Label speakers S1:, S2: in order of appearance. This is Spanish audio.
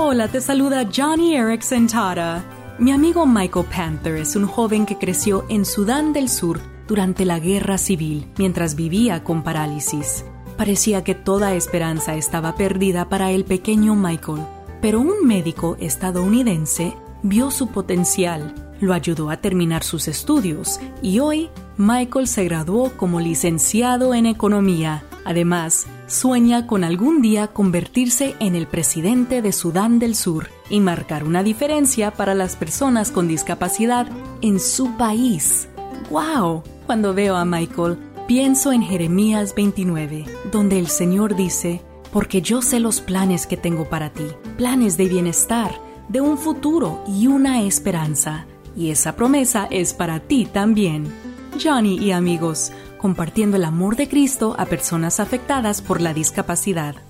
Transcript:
S1: Hola, te saluda Johnny Erickson Tara. Mi amigo Michael Panther es un joven que creció en Sudán del Sur durante la guerra civil mientras vivía con parálisis. Parecía que toda esperanza estaba perdida para el pequeño Michael, pero un médico estadounidense vio su potencial, lo ayudó a terminar sus estudios y hoy Michael se graduó como licenciado en economía. Además, sueña con algún día convertirse en el presidente de Sudán del Sur y marcar una diferencia para las personas con discapacidad en su país. ¡Wow! Cuando veo a Michael, pienso en Jeremías 29, donde el Señor dice, porque yo sé los planes que tengo para ti, planes de bienestar, de un futuro y una esperanza. Y esa promesa es para ti también. Johnny y amigos, compartiendo el amor de Cristo a personas afectadas por la discapacidad.